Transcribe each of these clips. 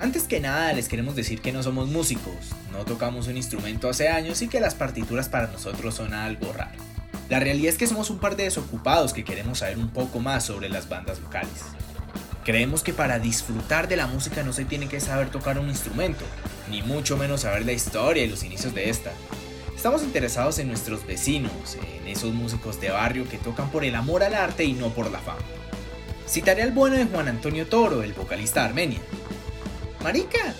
Antes que nada les queremos decir que no somos músicos, no tocamos un instrumento hace años y que las partituras para nosotros son algo raro. La realidad es que somos un par de desocupados que queremos saber un poco más sobre las bandas locales. Creemos que para disfrutar de la música no se tiene que saber tocar un instrumento, ni mucho menos saber la historia y los inicios de esta. Estamos interesados en nuestros vecinos, en esos músicos de barrio que tocan por el amor al arte y no por la fama. Citaré al bueno de Juan Antonio Toro, el vocalista de Armenia. Marica,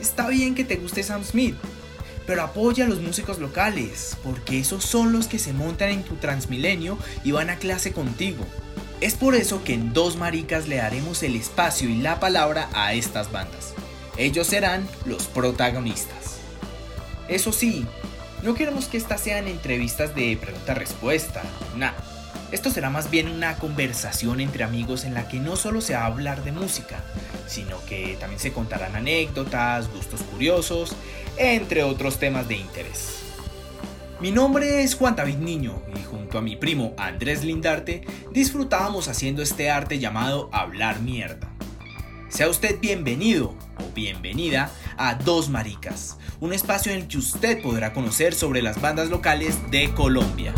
está bien que te guste Sam Smith, pero apoya a los músicos locales, porque esos son los que se montan en tu Transmilenio y van a clase contigo. Es por eso que en Dos Maricas le daremos el espacio y la palabra a estas bandas. Ellos serán los protagonistas. Eso sí, no queremos que estas sean entrevistas de pregunta-respuesta, nada. Esto será más bien una conversación entre amigos en la que no solo se va a hablar de música, sino que también se contarán anécdotas, gustos curiosos, entre otros temas de interés. Mi nombre es Juan David Niño y junto a mi primo Andrés Lindarte disfrutábamos haciendo este arte llamado hablar mierda. Sea usted bienvenido o bienvenida a Dos Maricas, un espacio en el que usted podrá conocer sobre las bandas locales de Colombia.